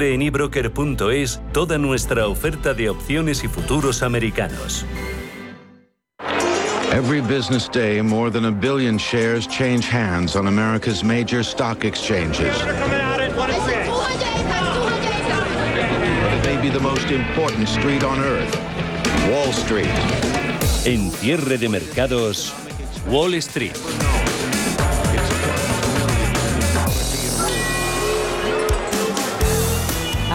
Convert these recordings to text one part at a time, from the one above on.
En ebroker.es toda nuestra oferta de opciones y futuros americanos. Every business day, more than a billion shares change hands on America's major stock exchanges. But it may be the most important street on earth, Wall Street. En cierre de mercados, Wall Street.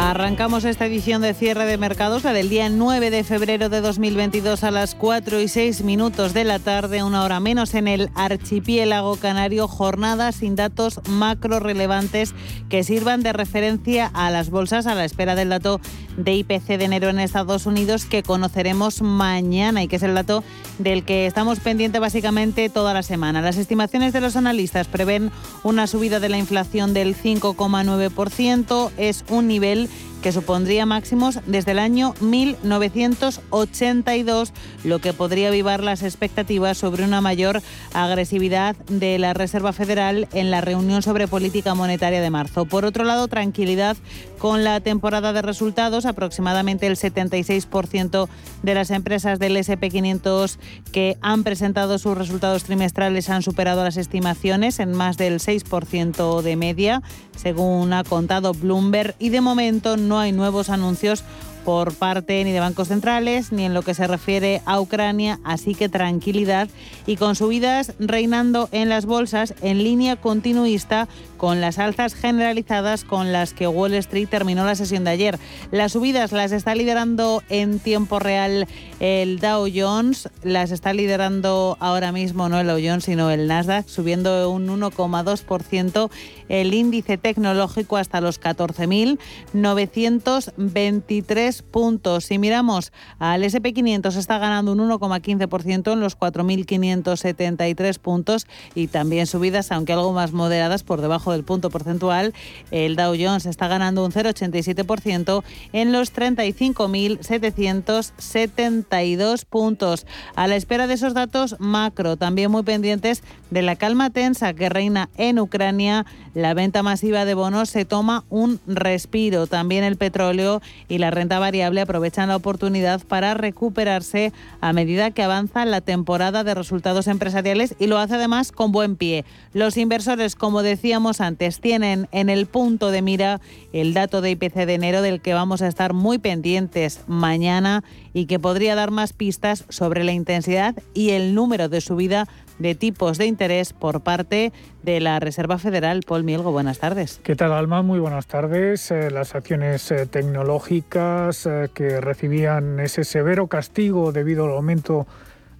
Arrancamos esta edición de cierre de mercados, la del día 9 de febrero de 2022 a las 4 y 6 minutos de la tarde, una hora menos en el archipiélago canario, jornada sin datos macro relevantes que sirvan de referencia a las bolsas a la espera del dato de IPC de enero en Estados Unidos que conoceremos mañana y que es el dato del que estamos pendientes básicamente toda la semana. Las estimaciones de los analistas prevén una subida de la inflación del 5,9%, es un nivel que supondría máximos desde el año 1982, lo que podría avivar las expectativas sobre una mayor agresividad de la Reserva Federal en la reunión sobre política monetaria de marzo. Por otro lado, tranquilidad con la temporada de resultados, aproximadamente el 76% de las empresas del SP500 que han presentado sus resultados trimestrales han superado las estimaciones en más del 6% de media, según ha contado Bloomberg, y de momento no hay nuevos anuncios por parte ni de bancos centrales ni en lo que se refiere a Ucrania, así que tranquilidad y con subidas reinando en las bolsas en línea continuista con las alzas generalizadas con las que Wall Street terminó la sesión de ayer. Las subidas las está liderando en tiempo real el Dow Jones, las está liderando ahora mismo no el Dow Jones sino el Nasdaq, subiendo un 1,2% el índice tecnológico hasta los 14.923 puntos. Si miramos al SP500 está ganando un 1,15% en los 4.573 puntos y también subidas, aunque algo más moderadas, por debajo del punto porcentual. El Dow Jones está ganando un 0,87% en los 35.772 puntos. A la espera de esos datos macro, también muy pendientes de la calma tensa que reina en Ucrania, la venta masiva de bonos se toma un respiro. También el petróleo y la renta variable aprovechan la oportunidad para recuperarse a medida que avanza la temporada de resultados empresariales y lo hace además con buen pie. Los inversores, como decíamos antes, tienen en el punto de mira el dato de IPC de enero del que vamos a estar muy pendientes mañana y que podría dar más pistas sobre la intensidad y el número de subida de tipos de interés por parte de la Reserva Federal. Paul Mielgo, buenas tardes. ¿Qué tal, Alma? Muy buenas tardes. Eh, las acciones eh, tecnológicas eh, que recibían ese severo castigo debido al aumento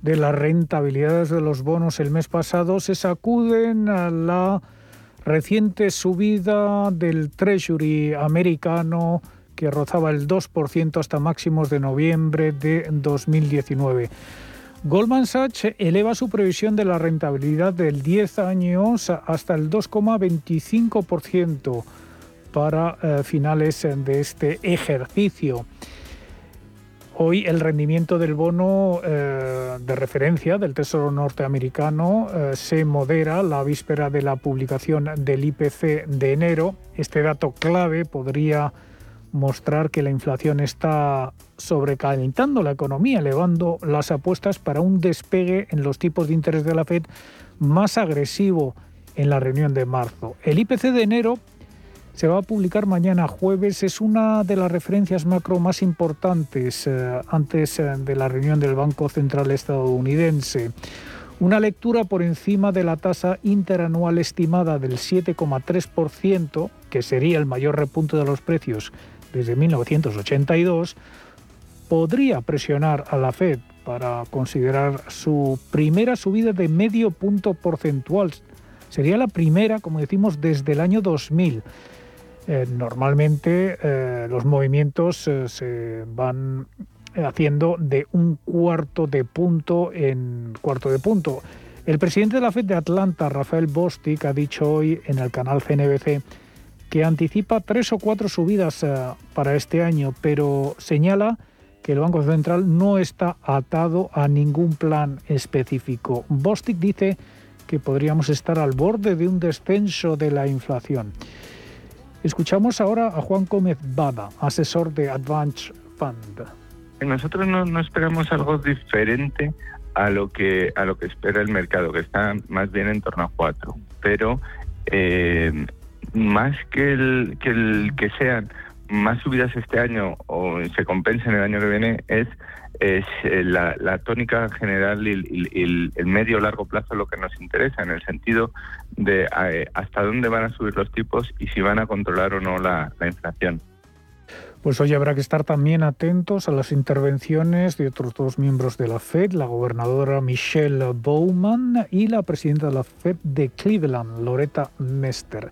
de las rentabilidades de los bonos el mes pasado se sacuden a la reciente subida del Treasury americano que rozaba el 2% hasta máximos de noviembre de 2019. Goldman Sachs eleva su previsión de la rentabilidad del 10 años hasta el 2,25% para eh, finales de este ejercicio. Hoy el rendimiento del bono eh, de referencia del Tesoro norteamericano eh, se modera la víspera de la publicación del IPC de enero. Este dato clave podría mostrar que la inflación está sobrecalentando la economía, elevando las apuestas para un despegue en los tipos de interés de la Fed más agresivo en la reunión de marzo. El IPC de enero se va a publicar mañana jueves, es una de las referencias macro más importantes eh, antes eh, de la reunión del Banco Central estadounidense. Una lectura por encima de la tasa interanual estimada del 7,3%, que sería el mayor repunte de los precios desde 1982, podría presionar a la Fed para considerar su primera subida de medio punto porcentual. Sería la primera, como decimos, desde el año 2000. Eh, normalmente eh, los movimientos eh, se van haciendo de un cuarto de punto en cuarto de punto. El presidente de la Fed de Atlanta, Rafael Bostic, ha dicho hoy en el canal CNBC que anticipa tres o cuatro subidas eh, para este año, pero señala que el Banco Central no está atado a ningún plan específico. Bostic dice que podríamos estar al borde de un descenso de la inflación. Escuchamos ahora a Juan Gómez Bada, asesor de Advance Fund. Nosotros no, esperamos algo diferente a lo que a lo que espera el mercado, que está más bien en torno a cuatro. Pero eh, más que el, que el que sean más subidas este año o se compensen el año que viene es es eh, la, tónica general y, el medio largo plazo lo que nos interesa en el sentido de eh, hasta dónde van a subir los tipos y si van a controlar o no la, inflación. Pues hoy habrá que estar también atentos a las intervenciones de otros dos miembros de la Fed, la gobernadora Michelle Bowman y la presidenta de la Fed de Cleveland, Loretta Mester.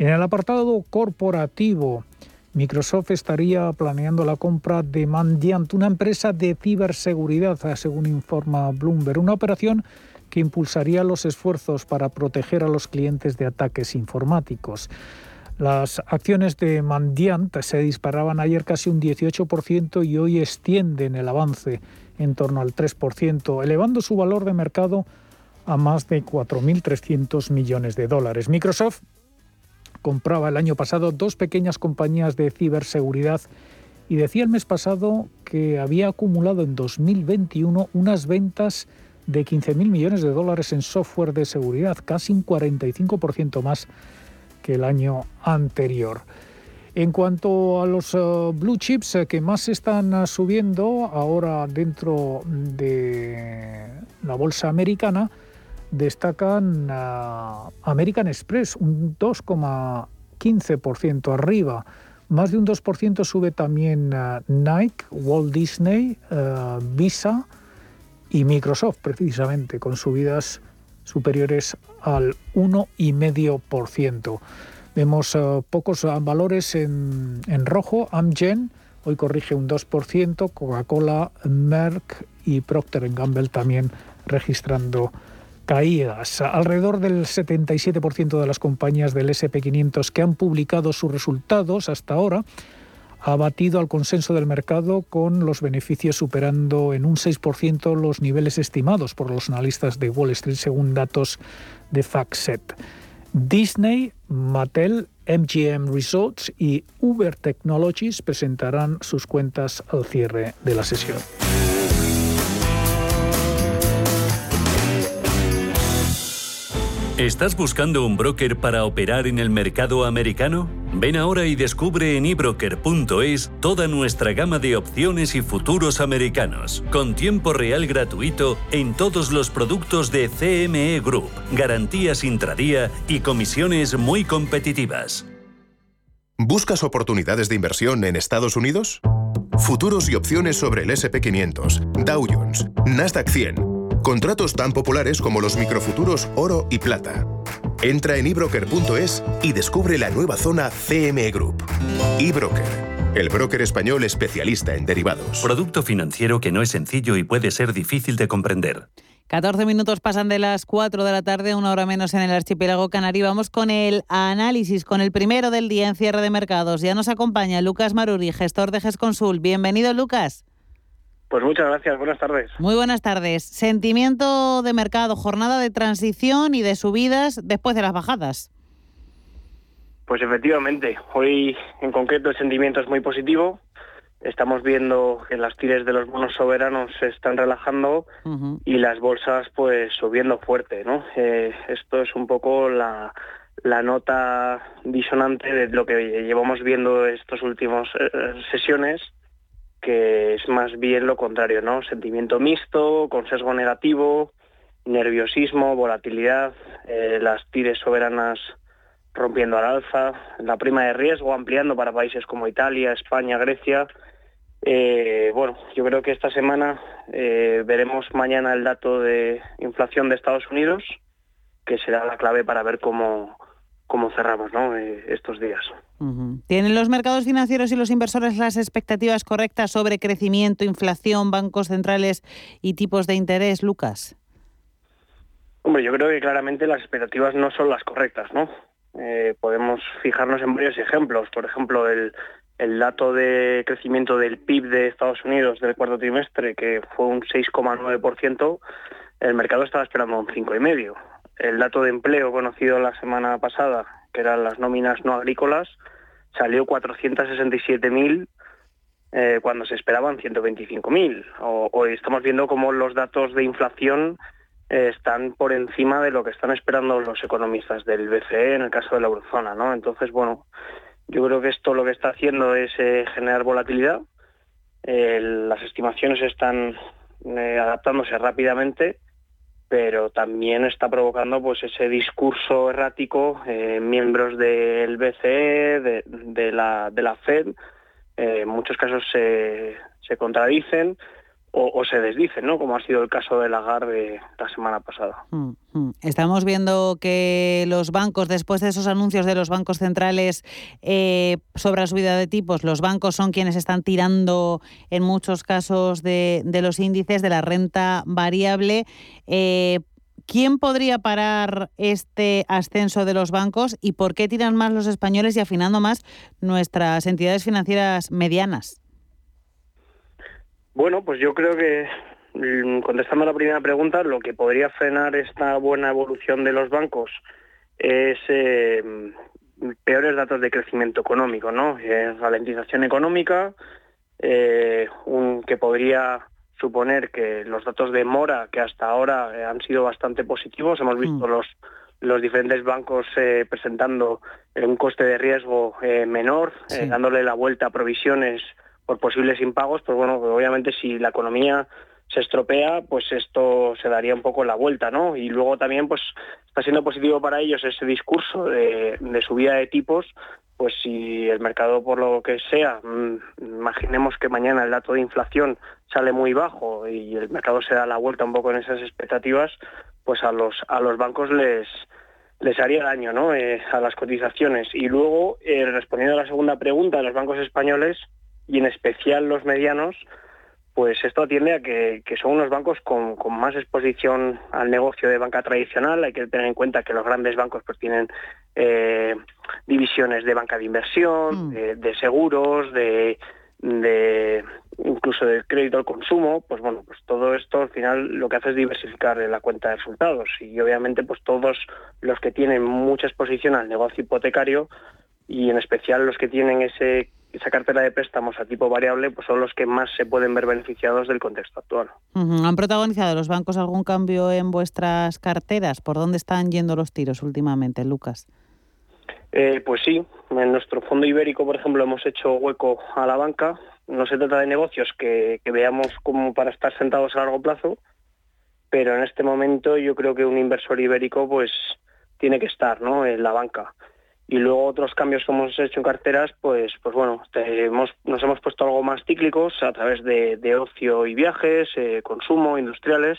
En el apartado corporativo, Microsoft estaría planeando la compra de Mandiant, una empresa de ciberseguridad, según informa Bloomberg, una operación que impulsaría los esfuerzos para proteger a los clientes de ataques informáticos. Las acciones de Mandiant se disparaban ayer casi un 18% y hoy extienden el avance en torno al 3%, elevando su valor de mercado a más de 4.300 millones de dólares. Microsoft compraba el año pasado dos pequeñas compañías de ciberseguridad y decía el mes pasado que había acumulado en 2021 unas ventas de 15.000 millones de dólares en software de seguridad, casi un 45% más que el año anterior. En cuanto a los eh, blue chips eh, que más están eh, subiendo ahora dentro de la bolsa americana, destacan American Express, un 2,15% arriba. Más de un 2% sube también Nike, Walt Disney, Visa y Microsoft, precisamente, con subidas superiores al 1,5%. Vemos pocos valores en, en rojo. Amgen hoy corrige un 2%, Coca-Cola, Merck y Procter Gamble también registrando caídas. Alrededor del 77% de las compañías del SP500 que han publicado sus resultados hasta ahora ha batido al consenso del mercado con los beneficios superando en un 6% los niveles estimados por los analistas de Wall Street según datos de FactSet. Disney, Mattel, MGM Resorts y Uber Technologies presentarán sus cuentas al cierre de la sesión. ¿Estás buscando un broker para operar en el mercado americano? Ven ahora y descubre en ebroker.es toda nuestra gama de opciones y futuros americanos, con tiempo real gratuito en todos los productos de CME Group, garantías intradía y comisiones muy competitivas. ¿Buscas oportunidades de inversión en Estados Unidos? Futuros y opciones sobre el SP500, Dow Jones, Nasdaq 100 Contratos tan populares como los microfuturos oro y plata. Entra en ebroker.es y descubre la nueva zona CME Group. eBroker, el broker español especialista en derivados. Producto financiero que no es sencillo y puede ser difícil de comprender. 14 minutos pasan de las 4 de la tarde, una hora menos en el archipiélago canario. Vamos con el análisis, con el primero del día en cierre de mercados. Ya nos acompaña Lucas Maruri, gestor de GESConsul. Bienvenido, Lucas. Pues muchas gracias, buenas tardes. Muy buenas tardes. Sentimiento de mercado, jornada de transición y de subidas después de las bajadas. Pues efectivamente, hoy en concreto el sentimiento es muy positivo. Estamos viendo que las tires de los bonos soberanos se están relajando y las bolsas pues subiendo fuerte, ¿no? Eh, esto es un poco la, nota disonante de lo que llevamos viendo estos últimos eh, sesiones que es más bien lo contrario, ¿no? Sentimiento mixto, con sesgo negativo, nerviosismo, volatilidad, eh, las tires soberanas rompiendo al alza, la prima de riesgo ampliando para países como Italia, España, Grecia. Eh, bueno, yo creo que esta semana eh, veremos mañana el dato de inflación de Estados Unidos, que será la clave para ver cómo, cómo cerramos ¿no? estos días. ¿Tienen los mercados financieros y los inversores las expectativas correctas sobre crecimiento, inflación, bancos centrales y tipos de interés, Lucas? Hombre, yo creo que claramente las expectativas no son las correctas, ¿no? Eh, podemos fijarnos en varios ejemplos. Por ejemplo, el, el dato de crecimiento del PIB de Estados Unidos del cuarto trimestre, que fue un 6,9%, el mercado estaba esperando un 5,5%. El dato de empleo conocido la semana pasada, que eran las nóminas no agrícolas, salió 467.000 eh, cuando se esperaban 125.000. O, o estamos viendo cómo los datos de inflación eh, están por encima de lo que están esperando los economistas del BCE en el caso de la eurozona, ¿no? Entonces, bueno, yo creo que esto lo que está haciendo es eh, generar volatilidad. las estimaciones están adaptándose rápidamente pero también está provocando pues ese discurso errático miembros del BCE, de, la, de la Fed, en muchos casos se, se contradicen o, se desdicen, ¿no? como ha sido el caso de la semana pasada. Mm, mm. Estamos viendo que los bancos, después de esos anuncios de los bancos centrales eh, sobre la subida de tipos, los bancos son quienes están tirando en muchos casos de, los índices de la renta variable. Eh, ¿Quién podría parar este ascenso de los bancos y por qué tiran más los españoles y afinando más nuestras entidades financieras medianas? Bueno, pues yo creo que mm, contestando a la primera pregunta, lo que podría frenar esta buena evolución de los bancos es eh, peores datos de crecimiento económico, ¿no? Eh, ralentización económica, eh, un, que podría suponer que los datos de mora, que hasta ahora eh, han sido bastante positivos, hemos visto mm. los, los diferentes bancos presentando un coste de riesgo menor, dándole la vuelta a provisiones por posibles impagos, pues bueno, obviamente si la economía se estropea, pues esto se daría un poco la vuelta, ¿no? Y luego también, pues está siendo positivo para ellos ese discurso de, subida de tipos, pues si el mercado por lo que sea, mm, imaginemos que mañana el dato de inflación sale muy bajo y el mercado se da la vuelta un poco en esas expectativas, pues a los a los bancos les les haría daño, ¿no? Eh, a las cotizaciones. Y luego, eh, respondiendo a la segunda pregunta los bancos españoles y en especial los medianos, pues esto atiende a que, son unos bancos con, más exposición al negocio de banca tradicional. Hay que tener en cuenta que los grandes bancos pues tienen eh, divisiones de banca de inversión, mm. de, seguros, de, incluso de crédito al consumo. Pues bueno, pues todo esto al final lo que hace es diversificar la cuenta de resultados y obviamente pues todos los que tienen mucha exposición al negocio hipotecario y en especial los que tienen ese esa cartera de préstamos a tipo variable pues son los que más se pueden ver beneficiados del contexto actual. ¿Han protagonizado los bancos algún cambio en vuestras carteras? ¿Por dónde están yendo los tiros últimamente, Lucas? Eh, pues sí, en nuestro fondo ibérico, por ejemplo, hemos hecho hueco a la banca. No se trata de negocios que, que veamos como para estar sentados a largo plazo, pero en este momento yo creo que un inversor ibérico pues tiene que estar ¿no? en la banca. Y luego otros cambios que hemos hecho en carteras, pues, pues bueno, nos hemos puesto algo más cíclicos a través de, ocio y viajes, eh, consumo, industriales,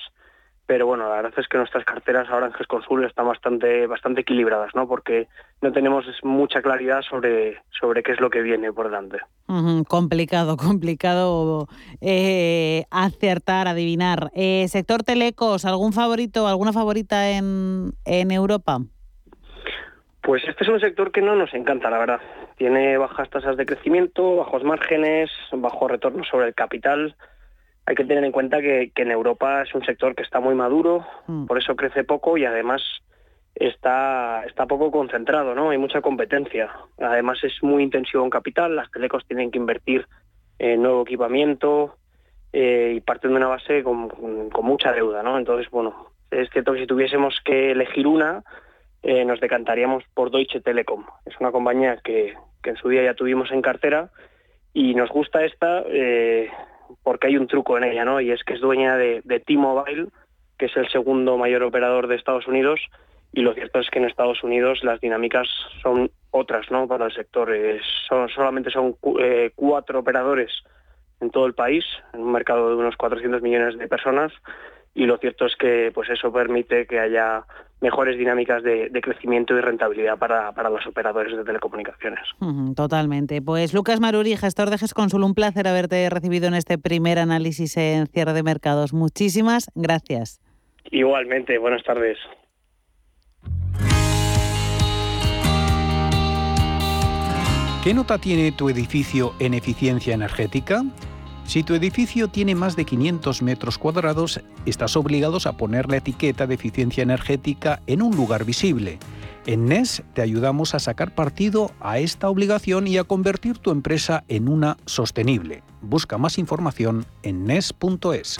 pero bueno, la verdad es que nuestras carteras ahora en GESConsul están bastante, bastante equilibradas, ¿no? Porque no tenemos mucha claridad sobre, sobre qué es lo que viene por delante. complicado, complicado eh, acertar, adivinar. Eh, sector telecos, ¿algún favorito, alguna favorita en, en Europa? Pues este es un sector que no nos encanta, la verdad. Tiene bajas tasas de crecimiento, bajos márgenes, bajo retorno sobre el capital. Hay que tener en cuenta que, en Europa es un sector que está muy maduro, mm. por eso crece poco y además está, está poco concentrado, ¿no? Hay mucha competencia. Además es muy intensivo en capital, las telecos tienen que invertir en nuevo equipamiento eh, y parten de una base con, con mucha deuda, ¿no? Entonces, bueno, es cierto que si tuviésemos que elegir una, eh, nos decantaríamos por Deutsche Telekom. Es una compañía que, en su día ya tuvimos en cartera y nos gusta esta eh, porque hay un truco en ella, ¿no? Y es que es dueña de, T-Mobile, que es el segundo mayor operador de Estados Unidos, y lo cierto es que en Estados Unidos las dinámicas son otras, ¿no? Para el sector. son, solamente son eh, cuatro operadores en todo el país, en un mercado de unos 400 millones de personas, y lo cierto es que pues eso permite que haya mejores dinámicas de, crecimiento y rentabilidad para, los operadores de telecomunicaciones. totalmente. Pues Lucas Maruri, gestor de GESConsul, un placer haberte recibido en este primer análisis en cierre de mercados. Muchísimas gracias. Igualmente, buenas tardes. ¿Qué nota tiene tu edificio en eficiencia energética? Si tu edificio tiene más de 500 metros cuadrados, estás obligado a poner la etiqueta de eficiencia energética en un lugar visible. En NES te ayudamos a sacar partido a esta obligación y a convertir tu empresa en una sostenible. Busca más información en NES.es.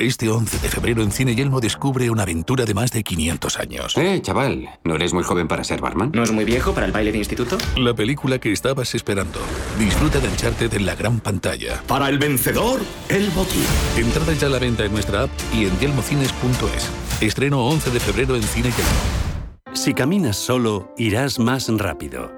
Este 11 de febrero en Cine Yelmo descubre una aventura de más de 500 años. Eh, chaval, ¿no eres muy joven para ser barman? ¿No es muy viejo para el baile de instituto? La película que estabas esperando. Disfruta de Uncharted en la gran pantalla. Para el vencedor, el botín. Entrada ya a la venta en nuestra app y en yelmocines.es. Estreno 11 de febrero en Cine Yelmo. Si caminas solo, irás más rápido.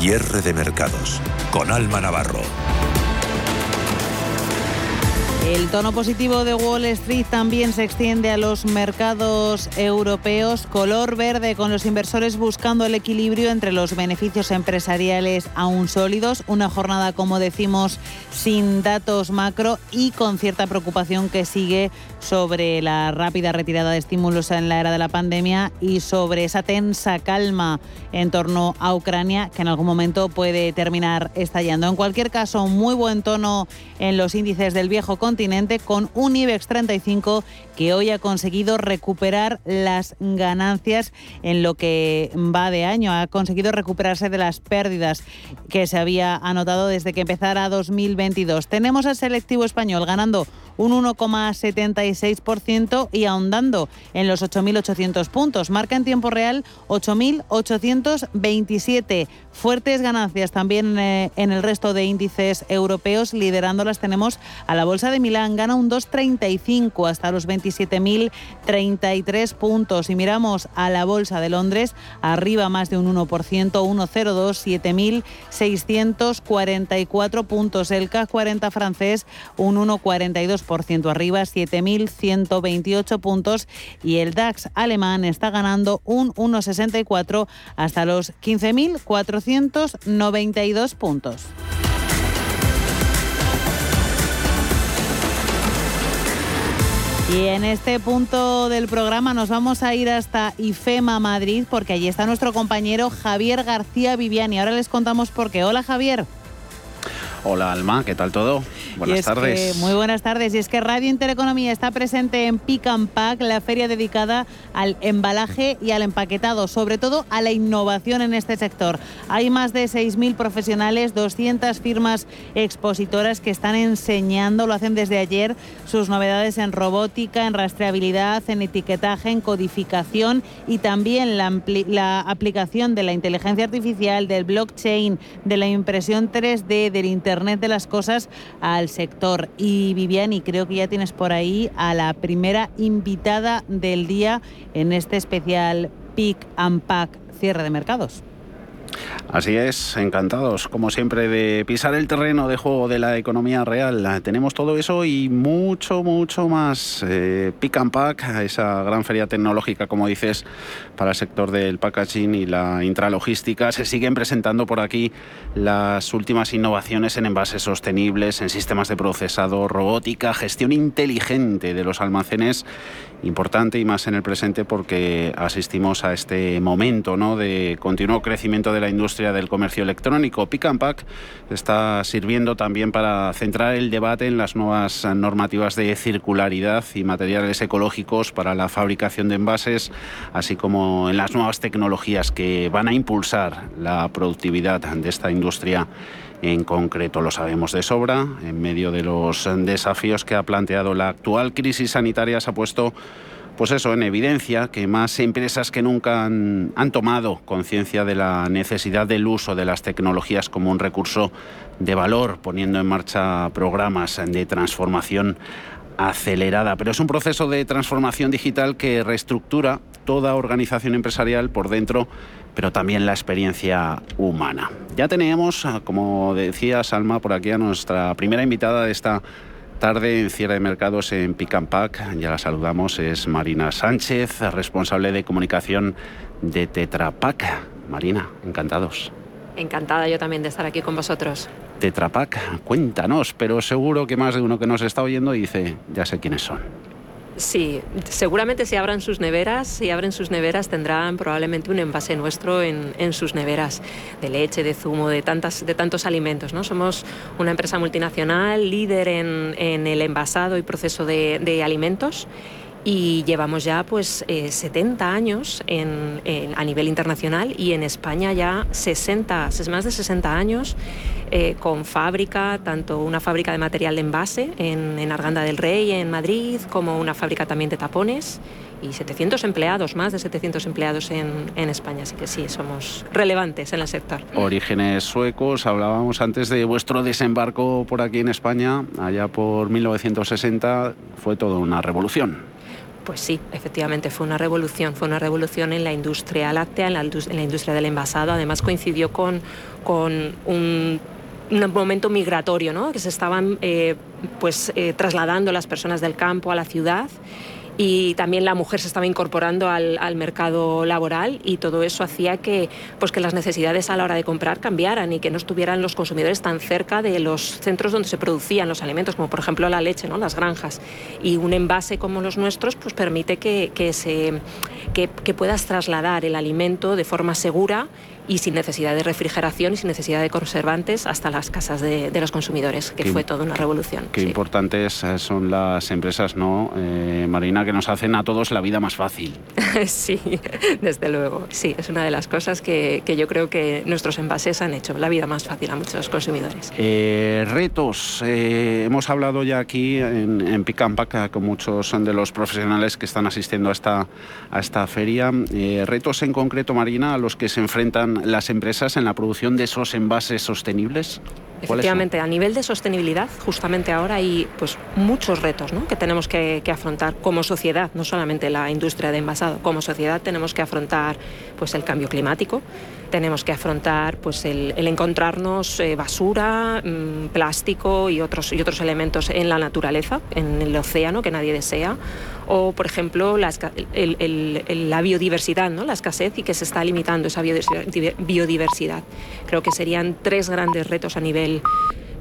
Cierre de mercados con Alma Navarro. El tono positivo de Wall Street también se extiende a los mercados europeos, color verde con los inversores buscando el equilibrio entre los beneficios empresariales aún sólidos, una jornada como decimos sin datos macro y con cierta preocupación que sigue sobre la rápida retirada de estímulos en la era de la pandemia y sobre esa tensa calma en torno a Ucrania que en algún momento puede terminar estallando. En cualquier caso, muy buen tono en los índices del viejo continente con un IBEX 35 que hoy ha conseguido recuperar las ganancias en lo que va de año. Ha conseguido recuperarse de las pérdidas que se había anotado desde que empezara 2022. Tenemos al selectivo español ganando un 1,76% y ahondando en los 8.800 puntos. Marca en tiempo real 8.827. Fuertes ganancias también eh, en el resto de índices europeos. Liderándolas tenemos a la Bolsa de Milán. Gana un 2,35 hasta los 27.033 puntos. Y miramos a la Bolsa de Londres, arriba más de un 1%, 1,02, 7.644 puntos. El CAC 40 francés, un 1,42 arriba, 7.128 puntos y el DAX alemán está ganando un 1,64 hasta los 15.492 puntos. Y en este punto del programa nos vamos a ir hasta IFEMA Madrid porque allí está nuestro compañero Javier García Viviani. Ahora les contamos por qué. Hola Javier. Hola Alma, ¿qué tal todo? Buenas tardes. muy buenas tardes. Y es que Radio Intereconomía está presente en Pick and Pack, la feria dedicada al embalaje y al empaquetado, sobre todo a la innovación en este sector. Hay más de 6.000 profesionales, 200 firmas expositoras que están enseñando, lo hacen desde ayer, sus novedades en robótica, en rastreabilidad, en etiquetaje, en codificación y también la, la aplicación de la inteligencia artificial, del blockchain, de la impresión 3D, del Internet Internet de las Cosas al sector. Y Viviani, creo que ya tienes por ahí a la primera invitada del día en este especial Pick and Pack cierre de mercados. Así es, encantados, como siempre, de pisar el terreno de juego de la economía real. Tenemos todo eso y mucho, mucho más. Eh, Pick and Pack, esa gran feria tecnológica, como dices, para el sector del packaging y la intralogística. Se siguen presentando por aquí las últimas innovaciones en envases sostenibles, en sistemas de procesado, robótica, gestión inteligente de los almacenes importante y más en el presente porque asistimos a este momento ¿no? de continuo crecimiento de la industria del comercio electrónico. Pick and está sirviendo también para centrar el debate en las nuevas normativas de circularidad y materiales ecológicos para la fabricación de envases, así como en las nuevas tecnologías que van a impulsar la productividad de esta industria en concreto lo sabemos de sobra. En medio de los desafíos que ha planteado la actual crisis sanitaria se ha puesto pues eso, en evidencia que más empresas que nunca han, han tomado conciencia de la necesidad del uso de las tecnologías como un recurso de valor, poniendo en marcha programas de transformación acelerada. Pero es un proceso de transformación digital que reestructura toda organización empresarial por dentro pero también la experiencia humana. Ya teníamos, ah, como decía Salma, por aquí a nuestra primera invitada de esta tarde en cierre de mercados en Pick and Pack. Ya la saludamos, es Marina Sánchez, responsable de comunicación de Tetra Pak. Marina, encantados. Encantada yo también de estar aquí con vosotros. Tetra Pak, cuéntanos, pero seguro que más de uno que nos está oyendo dice, ya sé quiénes son. Sí, seguramente si abran sus neveras, si abren sus neveras tendrán probablemente un envase nuestro en, sus neveras de leche, de zumo, de, tantas, de tantos alimentos. ¿no? Somos una empresa multinacional, líder en, el envasado y proceso de, alimentos y llevamos ya pues 70 eh, años a nivel internacional y en España ya 60, más de 60 años eh, con fábrica, tanto una fábrica de material de envase en, Arganda del Rey, en Madrid, como una fábrica también de tapones y 700 empleados, más de 700 empleados en, España, así que sí, somos relevantes en el sector. Orígenes suecos, hablábamos antes de vuestro desembarco por aquí en España, allá por 1960, fue toda una revolución. Pues sí, efectivamente fue una revolución, fue una revolución en la industria láctea, en la, industria del envasado, además coincidió con, con un un momento migratorio, ¿no? que se estaban eh, pues, eh, trasladando las personas del campo a la ciudad y también la mujer se estaba incorporando al, mercado laboral y todo eso hacía que, pues que las necesidades a la hora de comprar cambiaran y que no estuvieran los consumidores tan cerca de los centros donde se producían los alimentos, como por ejemplo la leche, ¿no? las granjas. Y un envase como los nuestros pues permite que, que se, que, que puedas trasladar el alimento de forma segura y sin necesidad de refrigeración y sin necesidad de conservantes hasta las casas de, los consumidores, que fue toda una revolución. Qué importantes eh, son las empresas, ¿no, eh, Marina, que nos hacen a todos la vida más fácil? sí, desde luego. Sí, es una de las cosas que, yo creo que nuestros envases han hecho la vida más fácil a muchos consumidores. Eh, retos. hemos hablado ya aquí en, en Pick con muchos de los profesionales que están asistiendo a esta, a esta feria. retos en concreto, Marina, a los que se enfrentan las empresas en la producción de esos envases sostenibles? Efectivamente, a nivel de sostenibilidad, justamente ahora hay pues, muchos retos que tenemos que, afrontar como sociedad, no solamente la industria de envasado, como sociedad tenemos que afrontar pues, el cambio climático, tenemos que afrontar pues, el, encontrarnos eh, basura, mm, plástico y otros, y otros elementos en la naturaleza, en el océano que nadie desea, o por ejemplo la, biodiversidad, ¿no? la escasez y que se está limitando esa biodiversidad. Creo que serían tres grandes retos a nivel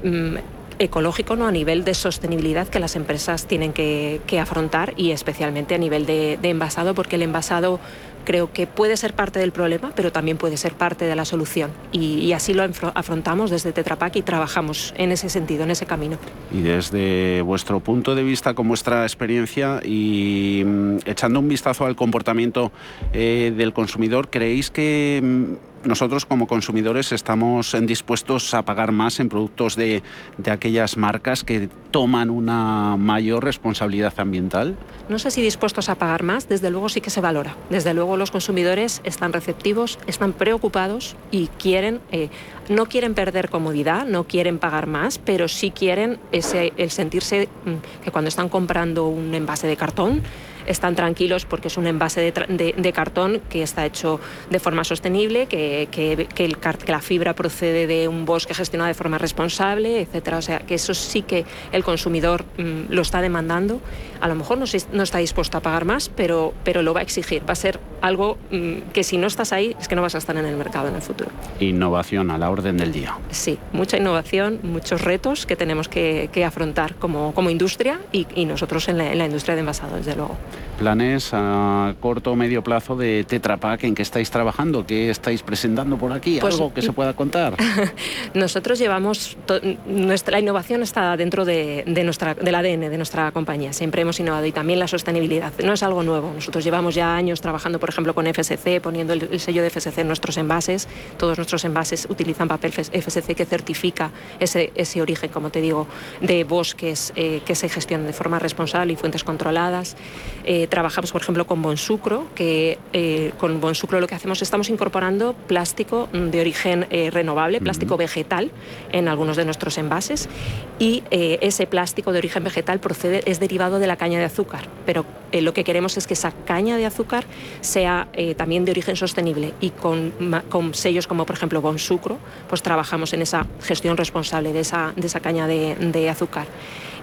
mm, ecológico, ¿no? a nivel de sostenibilidad que las empresas tienen que, afrontar y especialmente a nivel de envasado, porque el envasado creo que puede ser parte del problema, pero también puede ser parte de la solución. Y, así lo afrontamos desde Tetra Pak y trabajamos en ese sentido, en ese camino. Y desde vuestro punto de vista, con vuestra experiencia y mm, echando un vistazo al comportamiento eh, del consumidor, ¿creéis que mm, nosotros como consumidores estamos dispuestos a pagar más en productos de, de, aquellas marcas que toman una mayor responsabilidad ambiental? No sé si dispuestos a pagar más, desde luego sí que se valora. Desde luego los consumidores están receptivos, están preocupados y quieren, eh, no quieren perder comodidad, no quieren pagar más, pero sí quieren ese, el sentirse mm, que cuando están comprando un envase de cartón, están tranquilos porque es un envase de, cartón que está hecho de forma sostenible, que, que, que, la fibra procede de un bosque gestionado de forma responsable, etcétera. O sea, que eso sí que el consumidor mm, lo está demandando. A lo mejor no, no, está dispuesto a pagar más, pero, pero lo va a exigir. Va a ser algo mm, que si no estás ahí es que no vas a estar en el mercado en el futuro. Innovación a la orden del día. Sí, mucha innovación, muchos retos que tenemos que, afrontar como, como industria y, nosotros en la, en la industria de envasado, desde luego planes a corto o medio plazo de Tetra Pak en que estáis trabajando? ¿Qué estáis presentando por aquí? Pues ¿Algo que se pueda contar? Nosotros llevamos, nuestra, la innovación está dentro de, nuestra, del ADN de nuestra compañía. Siempre hemos innovado y también la sostenibilidad. No es algo nuevo. Nosotros llevamos ya años trabajando, por ejemplo, con FSC, poniendo el, sello de FSC en nuestros envases. Todos nuestros envases utilizan papel FSC que certifica ese, ese origen, como te digo, de bosques eh, que se gestionan de forma responsable y fuentes controladas. Eh, trabajamos, por ejemplo, con Bonsucro, que eh, con Bonsucro lo que hacemos estamos incorporando plástico de origen eh, renovable, plástico vegetal, en algunos de nuestros envases. Y eh, ese plástico de origen vegetal procede, es derivado de la caña de azúcar. Pero lo que queremos es que esa caña de azúcar sea también de origen sostenible. Y con, con, sellos como, por ejemplo, Bonsucro, pues trabajamos en esa gestión responsable de esa, de esa caña de, de azúcar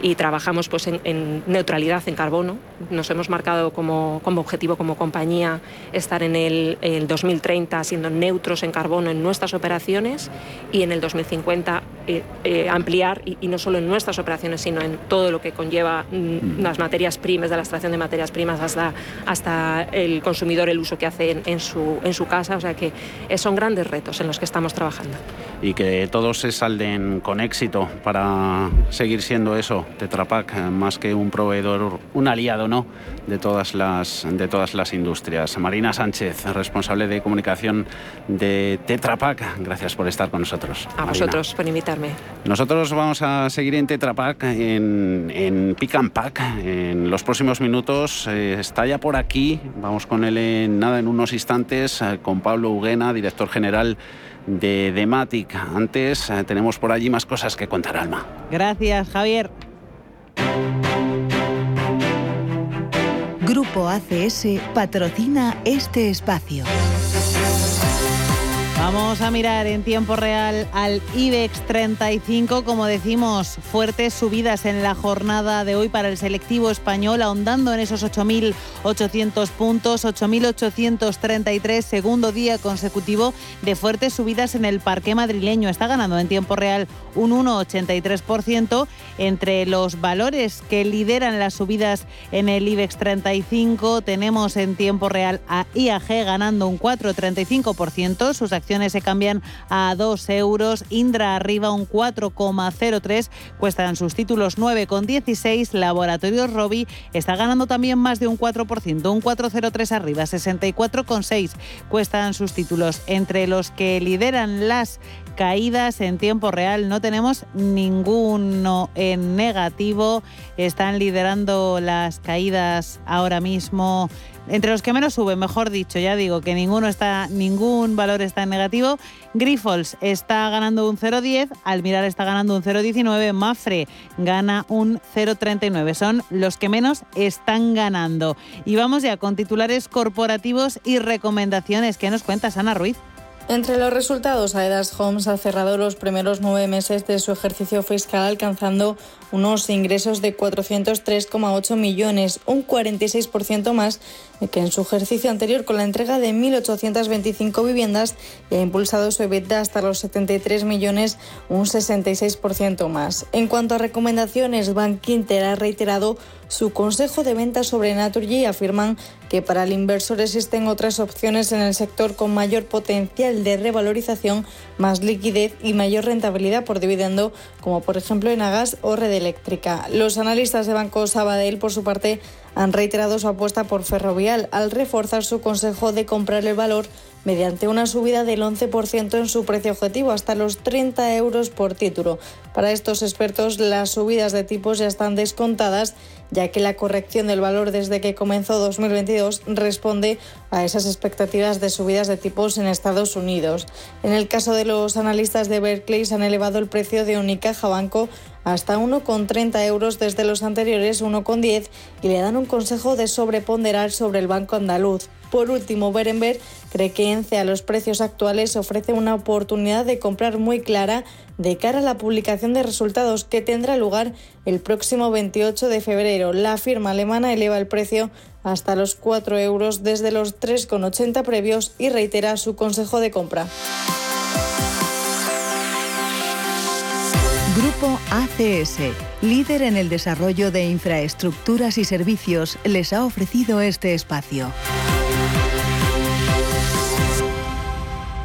y trabajamos pues, en, neutralidad en carbono. Nos hemos marcado como, como objetivo como compañía estar en el, 2030 siendo neutros en carbono en nuestras operaciones y en el 2050 eh, eh, ampliar, y, no solo en nuestras operaciones, sino en todo lo que conlleva mm. las materias primas, de la extracción de materias primas hasta, hasta el consumidor, el uso que hace en, su, en su casa. O sea que eh, son grandes retos en los que estamos trabajando. Y que todos se salden con éxito para seguir siendo eso, Tetra Pak, más que un proveedor, un aliado, ¿no? De todas las, de todas las industrias. Marina Sánchez, responsable de comunicación de Tetra Pak, gracias por estar con nosotros. A vosotros por invitarme. Nosotros vamos a seguir en Tetra Pak, en, en Pick and Pack, en los próximos minutos. Eh, está ya por aquí, vamos con él en nada, en unos instantes, eh, con Pablo Huguena, director general de Dematic. Antes eh, tenemos por allí más cosas que contar, Alma. Gracias, Javier. Grupo ACS patrocina este espacio. Vamos a mirar en tiempo real al IBEX 35, como decimos, fuertes subidas en la jornada de hoy para el selectivo español, ahondando en esos 8.800 puntos, 8.833, segundo día consecutivo de fuertes subidas en el parque madrileño. Está ganando en tiempo real un 1,83%. Entre los valores que lideran las subidas en el IBEX 35, tenemos en tiempo real a IAG ganando un 4,35%, sus acciones se cambian a 2 euros. Indra arriba un 4,03. Cuestan sus títulos 9,16. Laboratorios Robi está ganando también más de un 4%, un 4,03 arriba, 64,6. Cuestan sus títulos. Entre los que lideran las caídas en tiempo real. No tenemos ninguno en negativo. Están liderando las caídas ahora mismo entre los que menos suben, mejor dicho, ya digo que ninguno está, ningún valor está en negativo. Grifols está ganando un 0,10, Almiral está ganando un 0,19, Mafre gana un 0,39. Son los que menos están ganando. Y vamos ya con titulares corporativos y recomendaciones. ¿Qué nos cuentas, Ana Ruiz? Entre los resultados, Aedas Homes ha cerrado los primeros nueve meses de su ejercicio fiscal alcanzando unos ingresos de 403,8 millones, un 46% más que en su ejercicio anterior con la entrega de 1.825 viviendas y ha impulsado su EBITDA hasta los 73 millones, un 66% más. En cuanto a recomendaciones, Bank Inter ha reiterado su consejo de venta sobre Naturgy y afirman que para el inversor existen otras opciones en el sector con mayor potencial de revalorización, más liquidez y mayor rentabilidad por dividendo, como por ejemplo en Agas o Red Eléctrica. Los analistas de Banco Sabadell, por su parte, han reiterado su apuesta por Ferrovial al reforzar su consejo de comprar el valor mediante una subida del 11% en su precio objetivo, hasta los 30 euros por título. Para estos expertos, las subidas de tipos ya están descontadas ya que la corrección del valor desde que comenzó 2022 responde a esas expectativas de subidas de tipos en Estados Unidos. En el caso de los analistas de Berkeley, se han elevado el precio de Unicaja Banco hasta 1,30 euros desde los anteriores 1,10 y le dan un consejo de sobreponderar sobre el Banco Andaluz. Por último, Berenberg cree que ENCE a los precios actuales ofrece una oportunidad de comprar muy clara de cara a la publicación de resultados que tendrá lugar el próximo 28 de febrero. La firma alemana eleva el precio hasta los 4 euros desde los 3,80 previos y reitera su consejo de compra. Grupo ACS, líder en el desarrollo de infraestructuras y servicios, les ha ofrecido este espacio.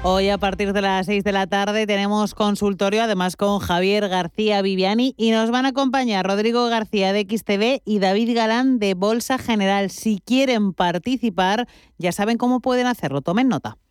Hoy a partir de las 6 de la tarde tenemos consultorio, además con Javier García Viviani, y nos van a acompañar Rodrigo García de XTV y David Galán de Bolsa General. Si quieren participar, ya saben cómo pueden hacerlo. Tomen nota.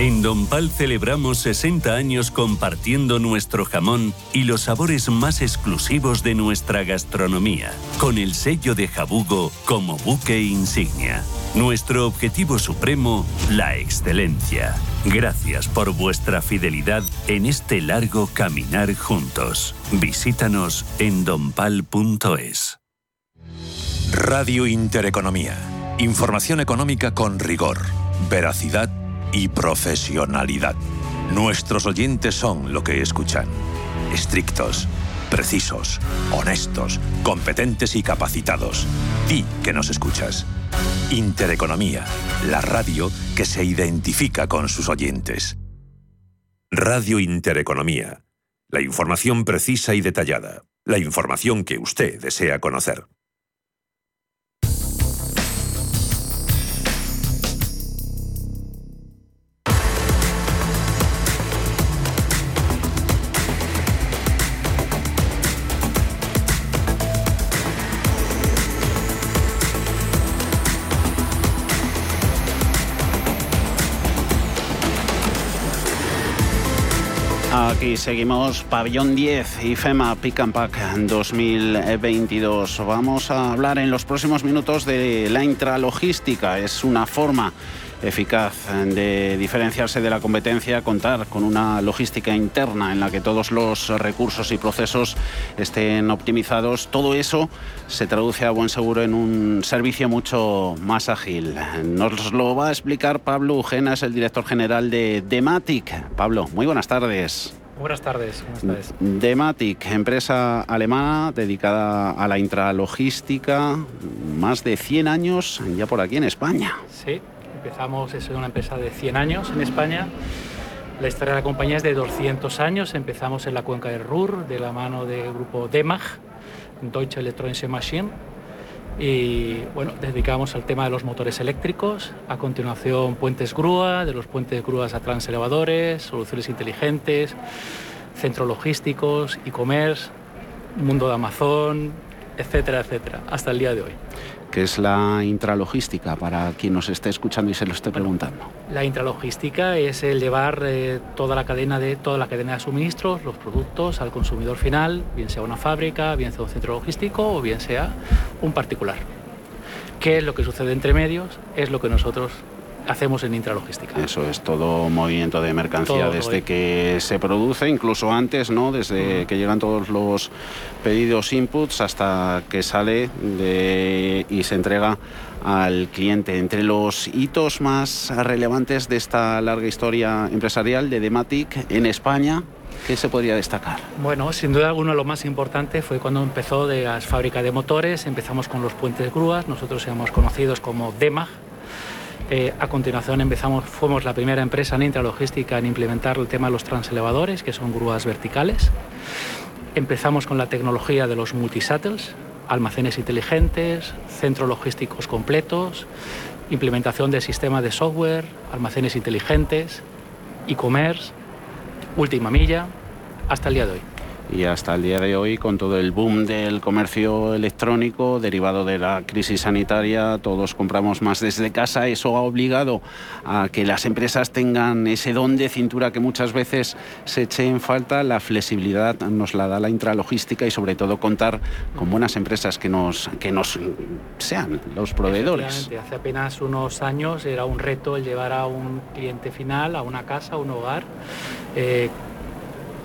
En Don Pal celebramos 60 años compartiendo nuestro jamón y los sabores más exclusivos de nuestra gastronomía, con el sello de Jabugo como buque insignia. Nuestro objetivo supremo, la excelencia. Gracias por vuestra fidelidad en este largo caminar juntos. Visítanos en donpal.es. Radio Intereconomía. Información económica con rigor, veracidad y profesionalidad. Nuestros oyentes son lo que escuchan. Estrictos, precisos, honestos, competentes y capacitados. Di que nos escuchas. Intereconomía, la radio que se identifica con sus oyentes. Radio Intereconomía. La información precisa y detallada. La información que usted desea conocer. Aquí seguimos Pabellón 10 y FEMA Pick and Pack 2022. Vamos a hablar en los próximos minutos de la intralogística. Es una forma eficaz de diferenciarse de la competencia, contar con una logística interna en la que todos los recursos y procesos estén optimizados. Todo eso se traduce a buen seguro en un servicio mucho más ágil. Nos lo va a explicar Pablo Ugena, es el director general de Dematic. Pablo, muy buenas tardes. Buenas tardes, ¿cómo estás? Dematic, empresa alemana dedicada a la intralogística, más de 100 años ya por aquí en España. Sí, empezamos, es una empresa de 100 años en España. La historia de la compañía es de 200 años. Empezamos en la cuenca del Ruhr, de la mano del grupo DEMAG, Deutsche Elektronische Maschine y bueno, dedicamos al tema de los motores eléctricos, a continuación puentes grúa, de los puentes grúas a transelevadores, soluciones inteligentes, centros logísticos, e-commerce, mundo de Amazon, etcétera, etcétera, hasta el día de hoy. ¿Qué es la intralogística para quien nos esté escuchando y se lo esté preguntando? La intralogística es el llevar eh, toda la cadena de toda la cadena de suministros, los productos al consumidor final, bien sea una fábrica, bien sea un centro logístico o bien sea un particular. ¿Qué es lo que sucede entre medios? Es lo que nosotros hacemos en intralogística. Eso es todo movimiento de mercancía desde que se produce, incluso antes, ¿no? Desde que llegan todos los pedidos inputs hasta que sale y se entrega al cliente. Entre los hitos más relevantes de esta larga historia empresarial de Dematic en España, ¿Qué se podría destacar? Bueno, sin duda alguno lo más importante fue cuando empezó de las fábricas de motores, empezamos con los puentes grúas, nosotros éramos conocidos como DEMAG, eh, a continuación empezamos, fuimos la primera empresa en intralogística en implementar el tema de los transelevadores, que son grúas verticales. Empezamos con la tecnología de los multisattles, almacenes inteligentes, centros logísticos completos, implementación de sistemas de software, almacenes inteligentes, e-commerce, última milla, hasta el día de hoy y hasta el día de hoy con todo el boom del comercio electrónico derivado de la crisis sanitaria, todos compramos más desde casa, eso ha obligado a que las empresas tengan ese don de cintura que muchas veces se eche en falta, la flexibilidad nos la da la intralogística y sobre todo contar con buenas empresas que nos, que nos sean los proveedores. Hace apenas unos años era un reto llevar a un cliente final, a una casa, a un hogar. Eh,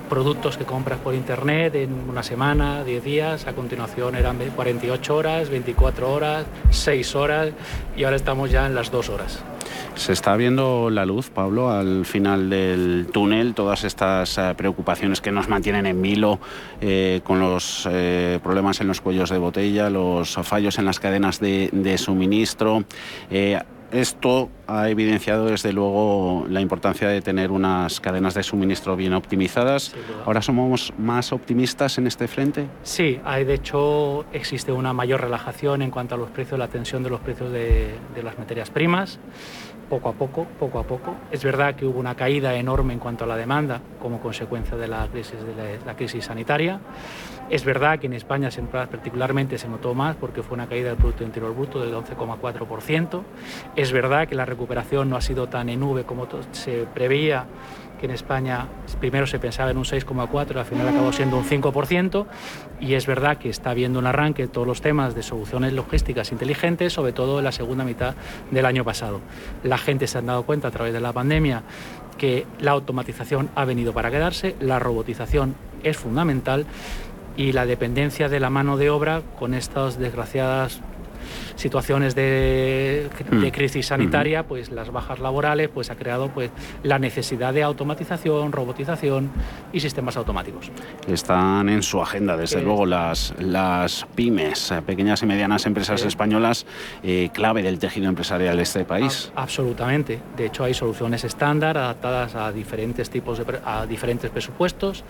productos que compras por internet en una semana, 10 días, a continuación eran 48 horas, 24 horas, 6 horas y ahora estamos ya en las 2 horas. Se está viendo la luz, Pablo, al final del túnel, todas estas eh, preocupaciones que nos mantienen en vilo eh, con los eh, problemas en los cuellos de botella, los fallos en las cadenas de, de suministro. Esto ha evidenciado desde luego la importancia de tener unas cadenas de suministro bien optimizadas. ¿Ahora somos más optimistas en este frente? Sí, hay, de hecho existe una mayor relajación en cuanto a los precios, la tensión de los precios de, de las materias primas poco a poco, poco a poco. Es verdad que hubo una caída enorme en cuanto a la demanda como consecuencia de la crisis, de la, crisis sanitaria. Es verdad que en España particularmente se notó más porque fue una caída del Producto Interior Bruto del 11,4%. Es verdad que la recuperación no ha sido tan en nube como se preveía que en España primero se pensaba en un 6,4, al final acabó siendo un 5%, y es verdad que está habiendo un arranque en todos los temas de soluciones logísticas inteligentes, sobre todo en la segunda mitad del año pasado. La gente se ha dado cuenta a través de la pandemia que la automatización ha venido para quedarse, la robotización es fundamental y la dependencia de la mano de obra con estas desgraciadas situaciones de, mm. crisis sanitaria, pues las bajas laborales, pues ha creado pues la necesidad de automatización, robotización y sistemas automáticos. Están en su agenda, desde luego, las, las pymes, eh, pequeñas y medianas empresas españolas, eh, clave del tejido empresarial de este país. absolutamente. De hecho, hay soluciones estándar adaptadas a diferentes tipos de, a diferentes presupuestos.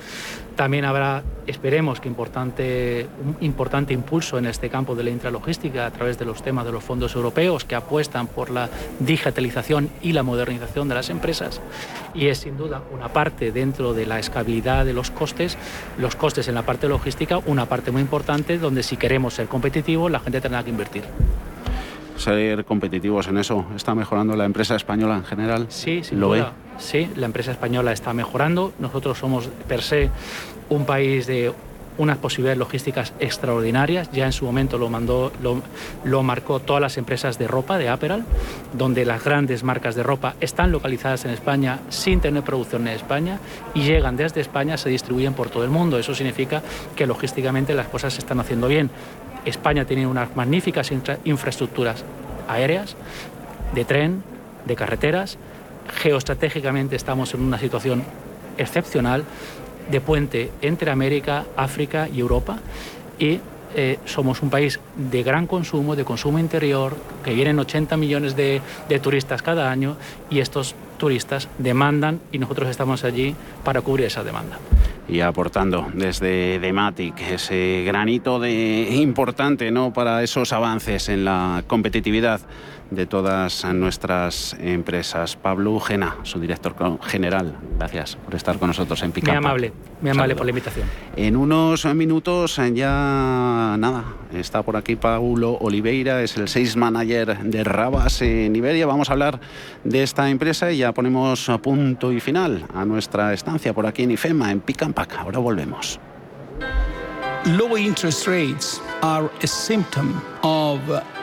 También habrá, esperemos que importante, un importante impulso en este campo de la intralogística a través de los temas de los fondos europeos que apuestan por la digitalización y la modernización de las empresas. Y es sin duda una parte dentro de la escalabilidad de los costes, los costes en la parte logística, una parte muy importante donde si queremos ser competitivos la gente tendrá que invertir ser competitivos en eso. ¿Está mejorando la empresa española en general? Sí, sin ¿Lo duda. Sí, la empresa española está mejorando. Nosotros somos per se un país de unas posibilidades logísticas extraordinarias. Ya en su momento lo, mandó, lo, marcó todas las empresas de ropa, de Aperal, donde las grandes marcas de ropa están localizadas en España sin tener producción en España y llegan desde España, se distribuyen por todo el mundo. Eso significa que logísticamente las cosas se están haciendo bien. España tiene unas magníficas infraestructuras aéreas, de tren, de carreteras. Geoestratégicamente estamos en una situación excepcional de puente entre América, África y Europa y eh, somos un país de gran consumo, de consumo interior, que vienen 80 millones de, de, turistas cada año y estos turistas demandan y nosotros estamos allí para cubrir esa demanda. y aportando desde Dematic ese granito de importante ¿no? para esos avances en la competitividad de todas nuestras empresas. Pablo Gena, su director general, gracias por estar con nosotros en Picampa. Muy amable, muy amable por la invitación. En unos minutos ya nada, está por aquí Paulo Oliveira, es el sales manager de Rabas en Iberia. Vamos a hablar de esta empresa y ya ponemos punto y final a nuestra estancia por aquí en IFEMA, en Picampac. Ahora volvemos. Low interest rates are a symptom of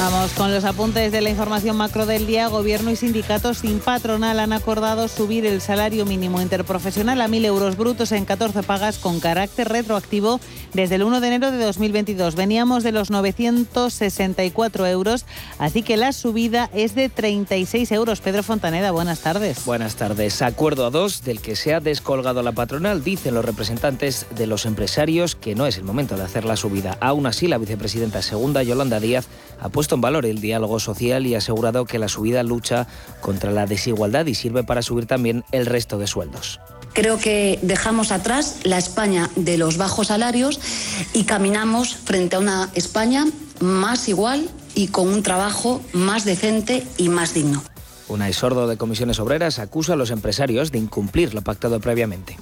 Vamos con los apuntes de la información macro del día. Gobierno y sindicatos sin patronal han acordado subir el salario mínimo interprofesional a 1.000 euros brutos en 14 pagas con carácter retroactivo desde el 1 de enero de 2022. Veníamos de los 964 euros, así que la subida es de 36 euros. Pedro Fontaneda, buenas tardes. Buenas tardes. Acuerdo a dos del que se ha descolgado la patronal, dicen los representantes de los empresarios que no es el momento de hacer la subida. Aún así, la vicepresidenta segunda, Yolanda Díaz, ha puesto en valor el diálogo social y ha asegurado que la subida lucha contra la desigualdad y sirve para subir también el resto de sueldos. Creo que dejamos atrás la España de los bajos salarios y caminamos frente a una España más igual y con un trabajo más decente y más digno. Una exordo de comisiones obreras acusa a los empresarios de incumplir lo pactado previamente.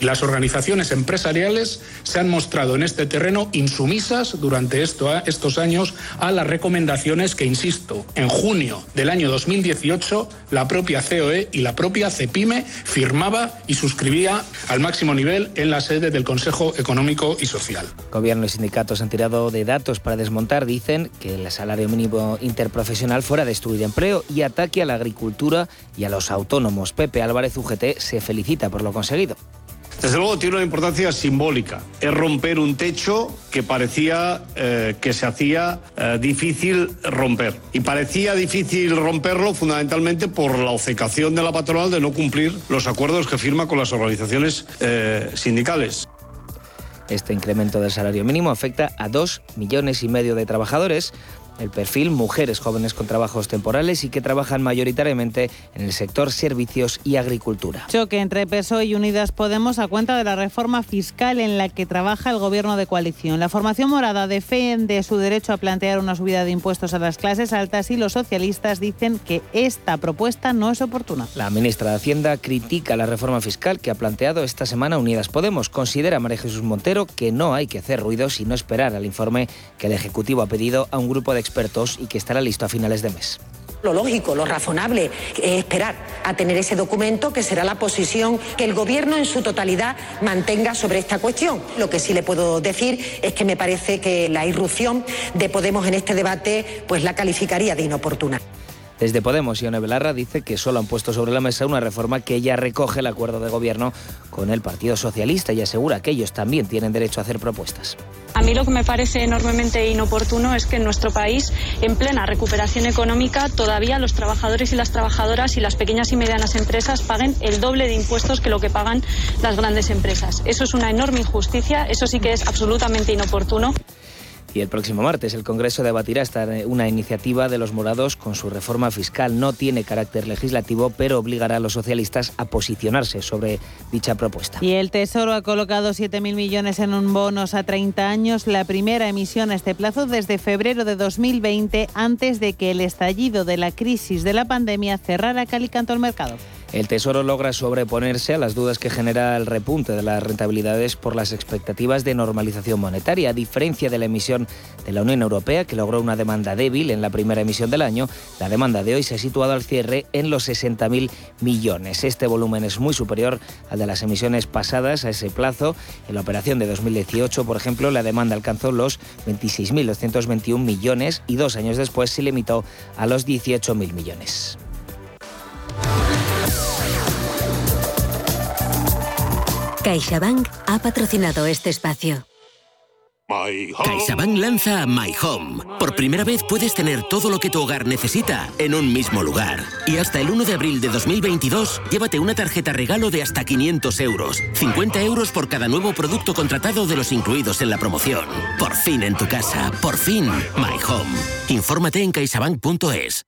Las organizaciones empresariales se han mostrado en este terreno insumisas durante esto, estos años a las recomendaciones que, insisto, en junio del año 2018 la propia COE y la propia CEPIME firmaba y suscribía al máximo nivel en la sede del Consejo Económico y Social. Gobierno y sindicatos han tirado de datos para desmontar, dicen que el salario mínimo interprofesional fuera destruir empleo y ataque a la agricultura y a los autónomos. Pepe Álvarez UGT se felicita por lo conseguido. Desde luego tiene una importancia simbólica. Es romper un techo que parecía eh, que se hacía eh, difícil romper. Y parecía difícil romperlo fundamentalmente por la obcecación de la patronal de no cumplir los acuerdos que firma con las organizaciones eh, sindicales. Este incremento del salario mínimo afecta a dos millones y medio de trabajadores el perfil mujeres jóvenes con trabajos temporales y que trabajan mayoritariamente en el sector servicios y agricultura. Choque entre PSOE y Unidas Podemos a cuenta de la reforma fiscal en la que trabaja el gobierno de coalición. La formación morada defiende su derecho a plantear una subida de impuestos a las clases altas y los socialistas dicen que esta propuesta no es oportuna. La ministra de Hacienda critica la reforma fiscal que ha planteado esta semana Unidas Podemos. Considera María Jesús Montero que no hay que hacer ruido sino esperar al informe que el Ejecutivo ha pedido a un grupo de expertos y que estará listo a finales de mes. Lo lógico, lo razonable es esperar a tener ese documento que será la posición que el Gobierno en su totalidad mantenga sobre esta cuestión. Lo que sí le puedo decir es que me parece que la irrupción de Podemos en este debate pues la calificaría de inoportuna. Desde Podemos, Ione Belarra dice que solo han puesto sobre la mesa una reforma que ya recoge el acuerdo de gobierno con el Partido Socialista y asegura que ellos también tienen derecho a hacer propuestas. A mí lo que me parece enormemente inoportuno es que en nuestro país, en plena recuperación económica, todavía los trabajadores y las trabajadoras y las pequeñas y medianas empresas paguen el doble de impuestos que lo que pagan las grandes empresas. Eso es una enorme injusticia, eso sí que es absolutamente inoportuno. Y el próximo martes el Congreso debatirá esta, una iniciativa de los morados con su reforma fiscal. No tiene carácter legislativo, pero obligará a los socialistas a posicionarse sobre dicha propuesta. Y el Tesoro ha colocado 7.000 millones en un bonos a 30 años, la primera emisión a este plazo desde febrero de 2020, antes de que el estallido de la crisis de la pandemia cerrara calicanto el mercado. El Tesoro logra sobreponerse a las dudas que genera el repunte de las rentabilidades por las expectativas de normalización monetaria, a diferencia de la emisión de la Unión Europea, que logró una demanda débil en la primera emisión del año. La demanda de hoy se ha situado al cierre en los 60.000 millones. Este volumen es muy superior al de las emisiones pasadas a ese plazo. En la operación de 2018, por ejemplo, la demanda alcanzó los 26.221 millones y dos años después se limitó a los 18.000 millones. CaixaBank ha patrocinado este espacio. CaixaBank lanza My Home. Por primera vez puedes tener todo lo que tu hogar necesita en un mismo lugar. Y hasta el 1 de abril de 2022, llévate una tarjeta regalo de hasta 500 euros. 50 euros por cada nuevo producto contratado de los incluidos en la promoción. Por fin en tu casa. Por fin, My Home. Infórmate en caixabank.es.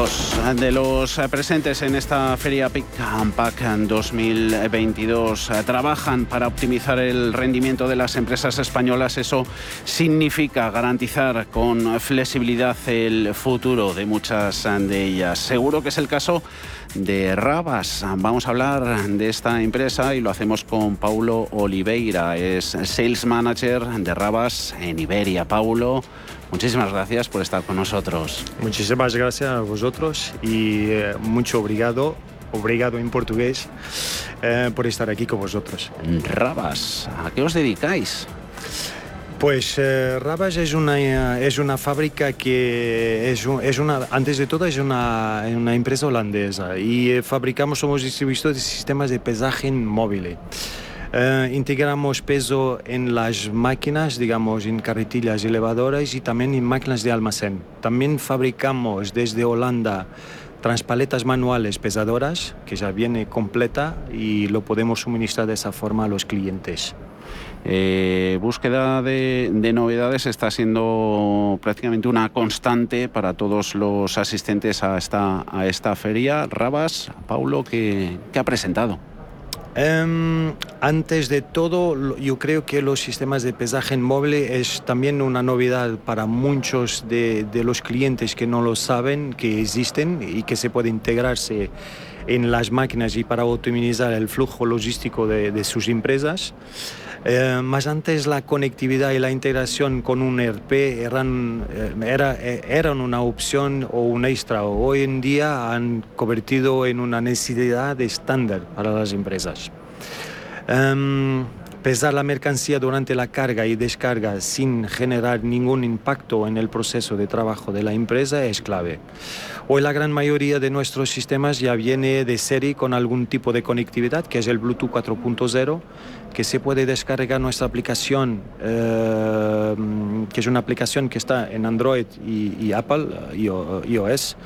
de los eh, presentes en esta feria Pick and Pack 2022 eh, trabajan para optimizar el rendimiento de las empresas españolas. Eso significa garantizar con flexibilidad el futuro de muchas de ellas. Seguro que es el caso de Rabas. Vamos a hablar de esta empresa y lo hacemos con Paulo Oliveira. Es Sales Manager de Rabas en Iberia. Paulo. Muchísimas gracias por estar con nosotros. Muchísimas gracias a vosotros y eh, mucho obrigado, obrigado en portugués, eh, por estar aquí con vosotros. Rabas, ¿a qué os dedicáis? Pues eh, Rabas es una, es una fábrica que es, es, una, antes de todo es una, una empresa holandesa y fabricamos, somos distribuidores de sistemas de pesaje móvil. Eh, integramos peso en las máquinas, digamos, en carretillas elevadoras y también en máquinas de almacén. También fabricamos desde Holanda transpaletas manuales pesadoras, que ya viene completa y lo podemos suministrar de esa forma a los clientes. Eh, búsqueda de, novedades está siendo prácticamente una constante para todos los asistentes a esta, a feria. Rabas, Paulo, ¿qué, qué ha presentado? Em, antes de todo, yo creo que los sistemas de pesaje móvil es también una novedad para muchos de, los clientes que no lo saben, que existen y que se puede integrarse en las máquinas y para optimizar el flujo logístico de sus empresas. Eh, más antes la conectividad y la integración con un ERP eran, eh, era, eh, eran una opción o un extra. Hoy en día han convertido en una necesidad estándar para las empresas. Em, pesar la mercancía durante la carga y descarga sin generar ningún impacto en el proceso de trabajo de la empresa es clave. Hoy la gran mayoría de nuestros sistemas ya viene de serie con algún tipo de conectividad, que es el Bluetooth 4.0 que se puede descargar nuestra aplicación, eh, que es una aplicación que está en Android y, Apple, iOS.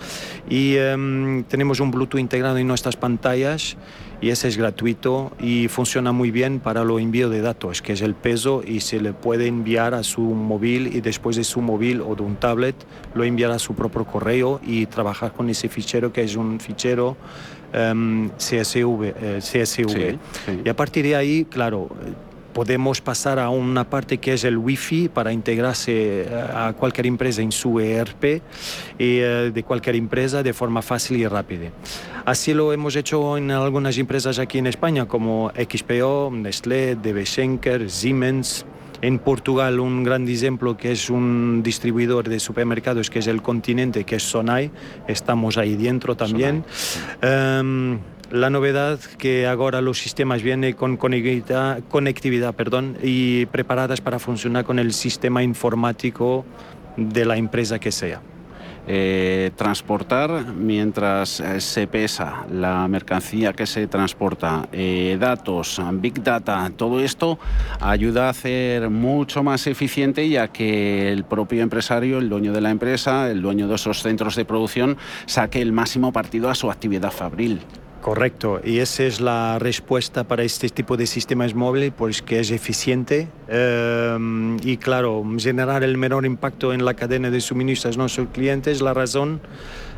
Y em, tenemos un Bluetooth integrado en nuestras pantallas y ese es gratuito y funciona muy bien para lo envío de datos, que es el peso y se le puede enviar a su móvil y después de su móvil o de un tablet lo enviará a su propio correo y trabajar con ese fichero que es un fichero Em, CSV. Eh, CSV. Y a partir de ahí, claro, podemos pasar a una parte que es el Wi-Fi para integrarse eh, a cualquier empresa en su ERP y, eh, de cualquier empresa de forma fácil y rápida. Así lo hemos hecho en algunas empresas aquí en España como XPO, Nestlé, DB Schenker, Siemens, en Portugal un gran ejemplo que es un distribuidor de supermercados que es el continente, que es Sonai, estamos ahí dentro también. Em, la novedad que ahora los sistemas vienen con conectividad, conectividad perdón, y preparadas para funcionar con el sistema informático de la empresa que sea. Eh, transportar mientras eh, se pesa la mercancía que se transporta, eh, datos, big data, todo esto ayuda a hacer mucho más eficiente ya que el propio empresario, el dueño de la empresa, el dueño de esos centros de producción, saque el máximo partido a su actividad fabril. Correcto, y esa es la respuesta para este tipo de sistemas móviles, pues que es eficiente. Eh, y claro, generar el menor impacto en la cadena de suministros a nuestros clientes, la razón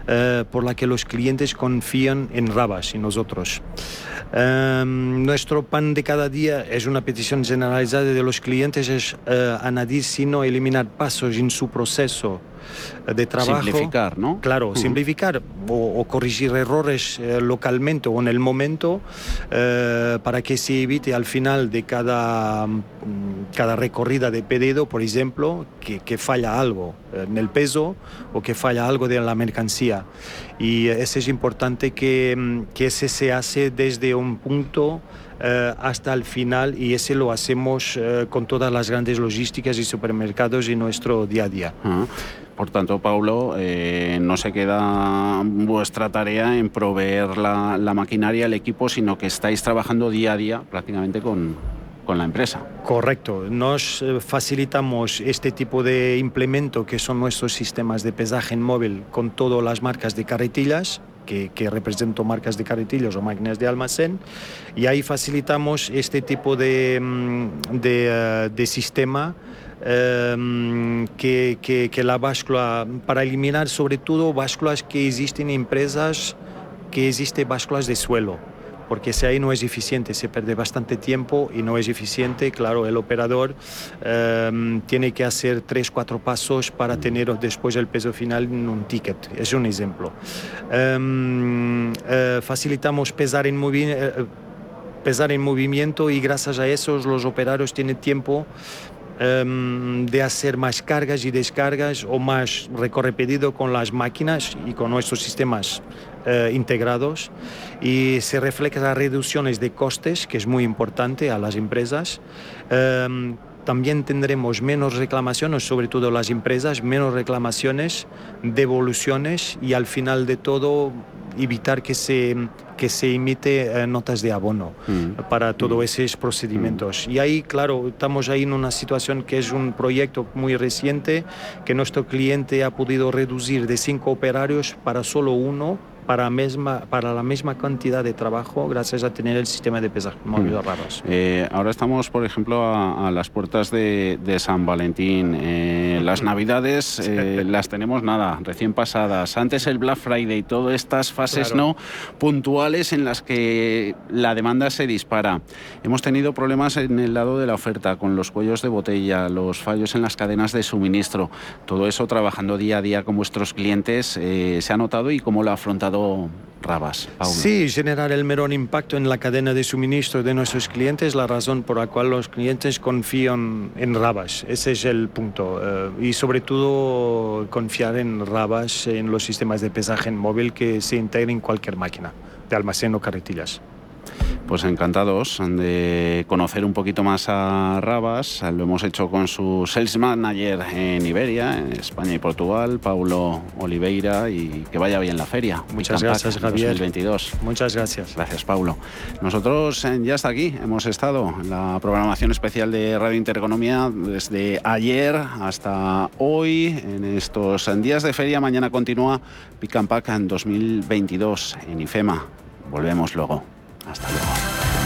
eh, por la que los clientes confían en Rabas y nosotros. Eh, nuestro pan de cada día es una petición generalizada de los clientes, es añadir sino eliminar pasos en su proceso de trabajo. Simplificar, ¿no? Claro, simplificar o, corregir errores eh, localmente o en el momento eh, para que se evite al final de cada, mm, cada recorrida de pedido, por ejemplo, que, que falla algo en el peso o que falla algo de la mercancía. Y eso es importante que, mm, que ese se hace desde un punto eh, hasta el final y ese lo hacemos eh, con todas las grandes logísticas y supermercados en nuestro día a día. Por tanto, Paulo, eh, no se queda vuestra tarea en proveer la, la, maquinaria, el equipo, sino que estáis trabajando día a día prácticamente con, con la empresa. Correcto. Nos facilitamos este tipo de implemento que son nuestros sistemas de pesaje móvil con todas las marcas de carretillas que, que represento marcas de carretillos o máquinas de almacén y ahí facilitamos este tipo de, de, de sistema que, que, que, la báscula, para eliminar sobre todo básculas que existen en empresas, que existen básculas de suelo, porque si ahí no es eficiente, se pierde bastante tiempo y no es eficiente, claro, el operador um, tiene que hacer tres, cuatro pasos para tener después el peso final en un ticket, es un ejemplo. Um, uh, facilitamos pesar en movimiento. Uh, pesar en movimiento y gracias a eso los operarios tienen tiempo um, de hacer más cargas y descargas o más recorrido con las máquinas y con nuestros sistemas uh, integrados y se refleja las reducciones de costes, que es muy importante a las empresas. Um, también tendremos menos reclamaciones, sobre todo las empresas, menos reclamaciones, devoluciones y al final de todo evitar que se, que se emite eh, notas de abono mm. para todos mm. esos procedimientos. Mm. Y ahí, claro, estamos ahí en una situación que es un proyecto muy reciente, que nuestro cliente ha podido reducir de cinco operarios para solo uno para, misma, para la misma cantidad de trabajo gracias a tener el sistema de pesaje móvil mm. raros. Eh, ahora estamos, por ejemplo, a, a las puertas de, de San Valentín. Eh, las Navidades eh, las tenemos nada, recién pasadas. Antes el Black Friday, todas estas fases Claro. no puntuales en las que la demanda se dispara. Hemos tenido problemas en el lado de la oferta, con los cuellos de botella, los fallos en las cadenas de suministro. Todo eso trabajando día a día con vuestros clientes, eh, ¿se ha notado y cómo lo ha afrontado Rabas? Sí, generar el menor impacto en la cadena de suministro de nuestros clientes es la razón por la cual los clientes confían en Rabas. Ese es el punto. Eh, y sobre todo confiar en Rabas, en los sistemas de pesaje en móvil que se integren en cualquier máquina de almacén o carretillas. Pues encantados de conocer un poquito más a Rabas. Lo hemos hecho con su sales manager en Iberia, en España y Portugal, Paulo Oliveira, y que vaya bien la feria. Muchas gracias, Javier. 2022. Muchas gracias. Gracias, Paulo. Nosotros eh, ya hasta aquí hemos estado en la programación especial de Radio Intereconomía desde ayer hasta hoy, en estos días de feria. Mañana continúa Pick and Pack en 2022 en IFEMA. Volvemos luego. Hasta luego.